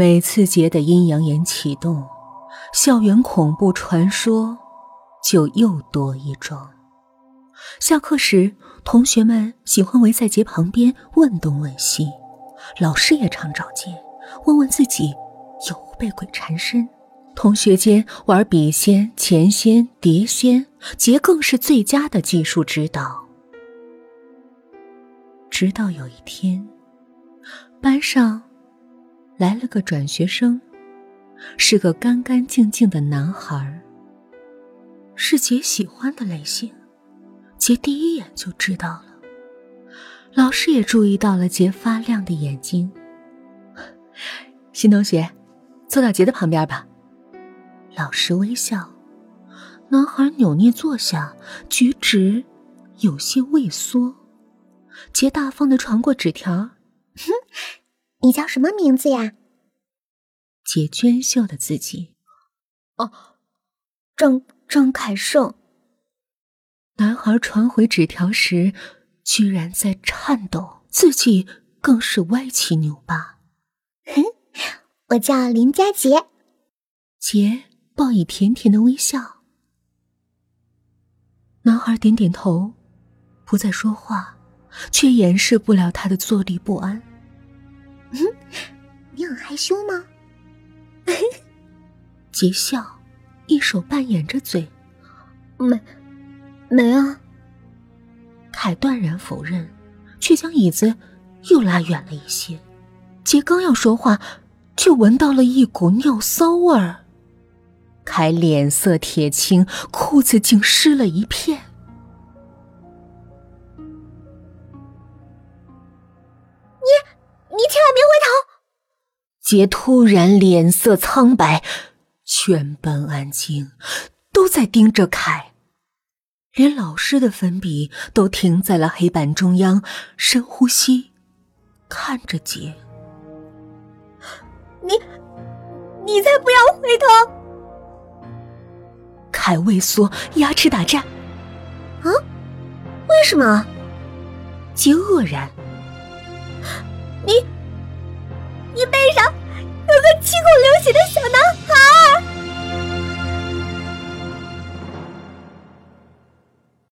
每次杰的阴阳眼启动，校园恐怖传说就又多一桩。下课时，同学们喜欢围在杰旁边问东问西，老师也常找杰问问自己有无被鬼缠身。同学间玩笔仙、钱仙、碟仙，杰更是最佳的技术指导。直到有一天，班上来了个转学生，是个干干净净的男孩，是杰喜欢的类型。杰第一眼就知道了，老师也注意到了杰发亮的眼睛。新同学，坐到杰的旁边吧。老师微笑，男孩扭捏坐下，举止有些畏缩。杰大方的传过纸条：“哼，你叫什么名字呀？”杰娟秀的自己：“哦，张张凯盛。”男孩传回纸条时，居然在颤抖，自己更是歪七扭八。哼，我叫林佳杰。杰报以甜甜的微笑。男孩点点头，不再说话，却掩饰不了他的坐立不安。嗯，你很害羞吗？杰笑，一手半掩着嘴，没。没啊！凯断然否认，却将椅子又拉远了一些。杰刚要说话，就闻到了一股尿骚味儿。凯脸色铁青，裤子竟湿了一片。你，你千万别回头！杰突然脸色苍白，全班安静，都在盯着凯。连老师的粉笔都停在了黑板中央，深呼吸，看着杰。你，你才不要回头！凯畏缩，牙齿打颤。啊？为什么？杰愕然，